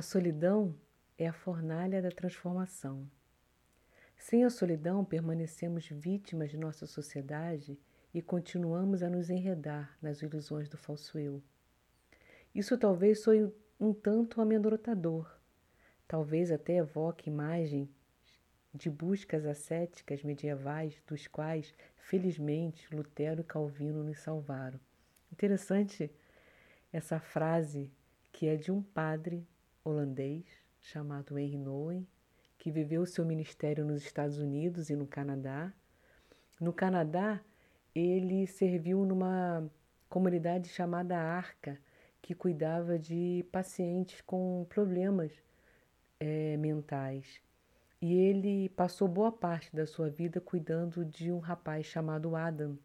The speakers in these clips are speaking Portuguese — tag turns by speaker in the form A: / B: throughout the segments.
A: A solidão é a fornalha da transformação. Sem a solidão, permanecemos vítimas de nossa sociedade e continuamos a nos enredar nas ilusões do falso eu. Isso talvez soe um tanto amedrontador, talvez até evoque imagem de buscas ascéticas medievais, dos quais, felizmente, Lutero e Calvino nos salvaram. Interessante essa frase que é de um padre holandês chamado Henry Nouwen, que viveu seu ministério nos Estados Unidos e no Canadá. No Canadá, ele serviu numa comunidade chamada Arca, que cuidava de pacientes com problemas é, mentais. E ele passou boa parte da sua vida cuidando de um rapaz chamado Adam,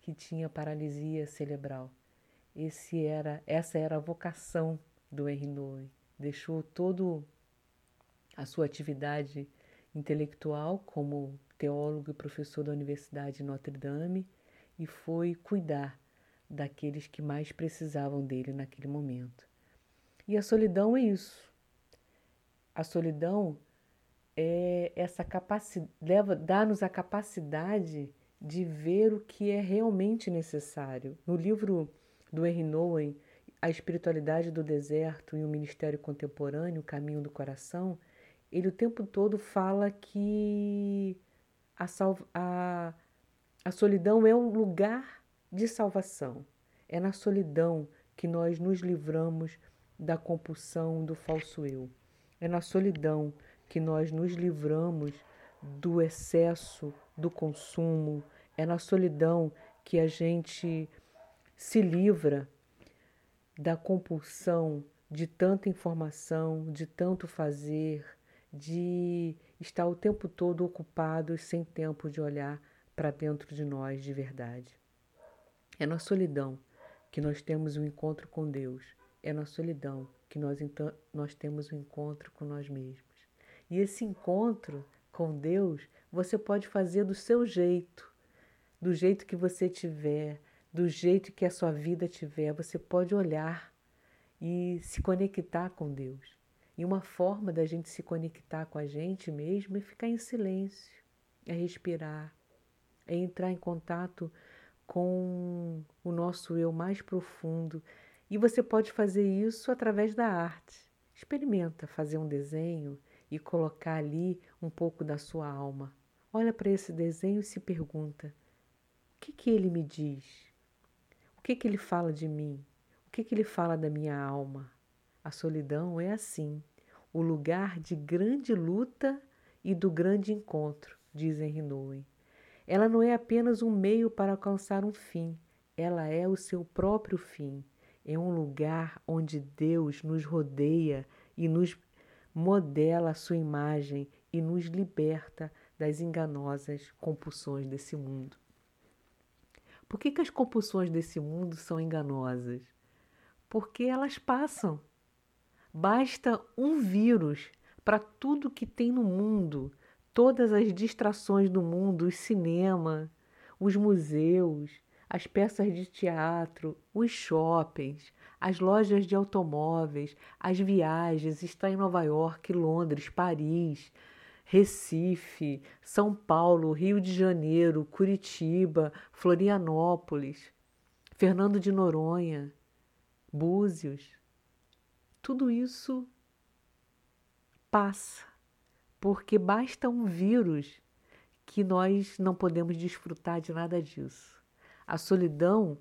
A: que tinha paralisia cerebral. Esse era, essa era a vocação do Henry Nouwen. Deixou todo a sua atividade intelectual como teólogo e professor da Universidade de Notre Dame e foi cuidar daqueles que mais precisavam dele naquele momento. E a solidão é isso. A solidão é essa capacidade, leva, dá-nos a capacidade de ver o que é realmente necessário. No livro do Henry Nouwen, A Espiritualidade do Deserto e o Ministério Contemporâneo, O Caminho do Coração, ele o tempo todo fala que a, a, a solidão é um lugar de salvação. É na solidão que nós nos livramos da compulsão do falso eu. É na solidão que nós nos livramos do excesso do consumo. É na solidão que a gente se livra da compulsão de tanta informação, de tanto fazer, de estar o tempo todo ocupados sem tempo de olhar para dentro de nós de verdade. É na solidão que nós temos um encontro com Deus. É na solidão que nós, então, nós temos um encontro com nós mesmos. E esse encontro com Deus você pode fazer do seu jeito, do jeito que você tiver, do jeito que a sua vida tiver. Você pode olhar e se conectar com Deus. E uma forma da gente se conectar com a gente mesmo é ficar em silêncio, é respirar, é entrar em contato com o nosso eu mais profundo. E você pode fazer isso através da arte. Experimenta fazer um desenho e colocar ali um pouco da sua alma. Olha para esse desenho e se pergunta: o que, que ele me diz? O que, que ele fala de mim? O que, que ele fala da minha alma? A solidão é assim, o lugar de grande luta e do grande encontro, diz Henry. Ela não é apenas um meio para alcançar um fim, ela é o seu próprio fim. É um lugar onde Deus nos rodeia e nos modela a sua imagem e nos liberta das enganosas compulsões desse mundo. Por que, que as compulsões desse mundo são enganosas? Porque elas passam. Basta um vírus para tudo que tem no mundo, todas as distrações do mundo, o cinema, os museus, as peças de teatro, os shoppings, as lojas de automóveis, as viagens, está em Nova York, Londres, Paris, Recife, São Paulo, Rio de Janeiro, Curitiba, Florianópolis, Fernando de Noronha, Búzios. Tudo isso passa, porque basta um vírus que nós não podemos desfrutar de nada disso. A solidão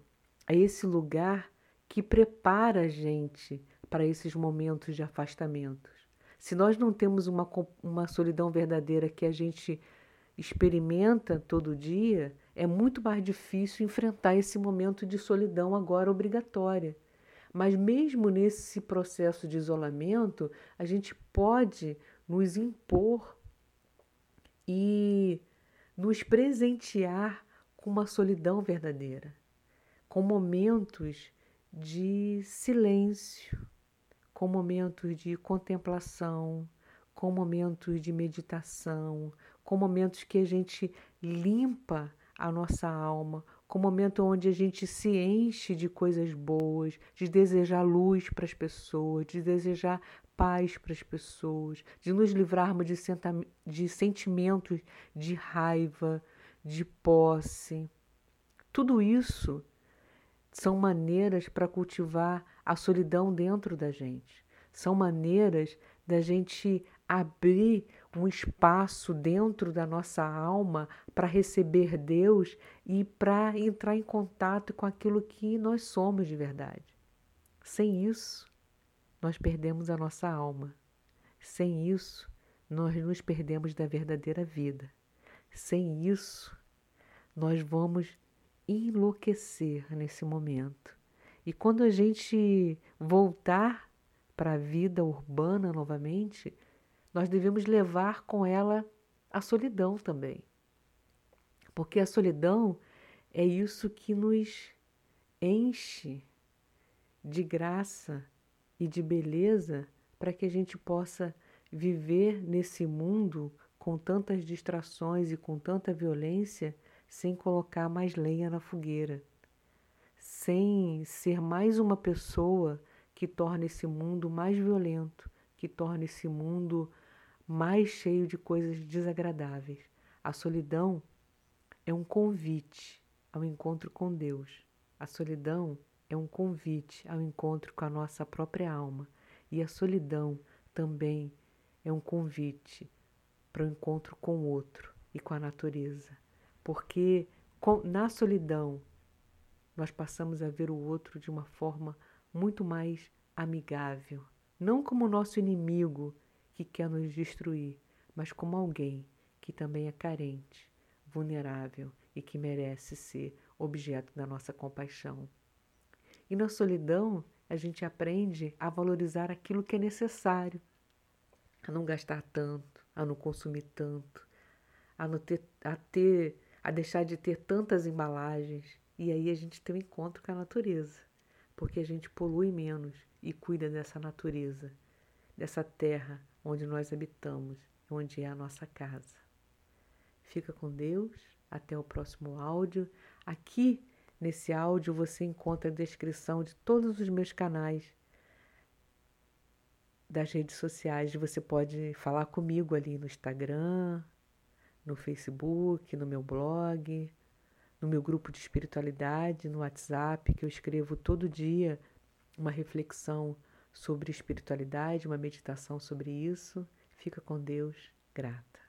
A: é esse lugar que prepara a gente para esses momentos de afastamentos. Se nós não temos uma, uma solidão verdadeira que a gente experimenta todo dia, é muito mais difícil enfrentar esse momento de solidão agora obrigatória. Mas mesmo nesse processo de isolamento, a gente pode nos impor e nos presentear com uma solidão verdadeira, com momentos de silêncio, com momentos de contemplação, com momentos de meditação, com momentos que a gente limpa a nossa alma, com momento onde a gente se enche de coisas boas, de desejar luz para as pessoas, de desejar paz para as pessoas, de nos livrarmos de, de sentimentos de raiva, de posse. Tudo isso são maneiras para cultivar a solidão dentro da gente. São maneiras da gente abrir um espaço dentro da nossa alma para receber Deus e para entrar em contato com aquilo que nós somos de verdade. Sem isso, nós perdemos a nossa alma. Sem isso, nós nos perdemos da verdadeira vida. Sem isso, nós vamos enlouquecer nesse momento. E quando a gente voltar para a vida urbana novamente, nós devemos levar com ela a solidão também. Porque a solidão é isso que nos enche de graça e de beleza para que a gente possa viver nesse mundo com tantas distrações e com tanta violência sem colocar mais lenha na fogueira, sem ser mais uma pessoa que torna esse mundo mais violento, que torna esse mundo mais cheio de coisas desagradáveis. A solidão é um convite ao encontro com Deus. A solidão é um convite ao encontro com a nossa própria alma. E a solidão também é um convite para o encontro com o outro e com a natureza porque na solidão nós passamos a ver o outro de uma forma muito mais amigável, não como nosso inimigo que quer nos destruir, mas como alguém que também é carente, vulnerável e que merece ser objeto da nossa compaixão. E na solidão, a gente aprende a valorizar aquilo que é necessário, a não gastar tanto, a não consumir tanto, a, não ter, a ter a deixar de ter tantas embalagens e aí a gente tem um encontro com a natureza, porque a gente polui menos e cuida dessa natureza, dessa terra onde nós habitamos, onde é a nossa casa. Fica com Deus, até o próximo áudio. Aqui nesse áudio você encontra a descrição de todos os meus canais das redes sociais. Você pode falar comigo ali no Instagram, no Facebook, no meu blog, no meu grupo de espiritualidade, no WhatsApp, que eu escrevo todo dia uma reflexão sobre espiritualidade, uma meditação sobre isso. Fica com Deus, grata.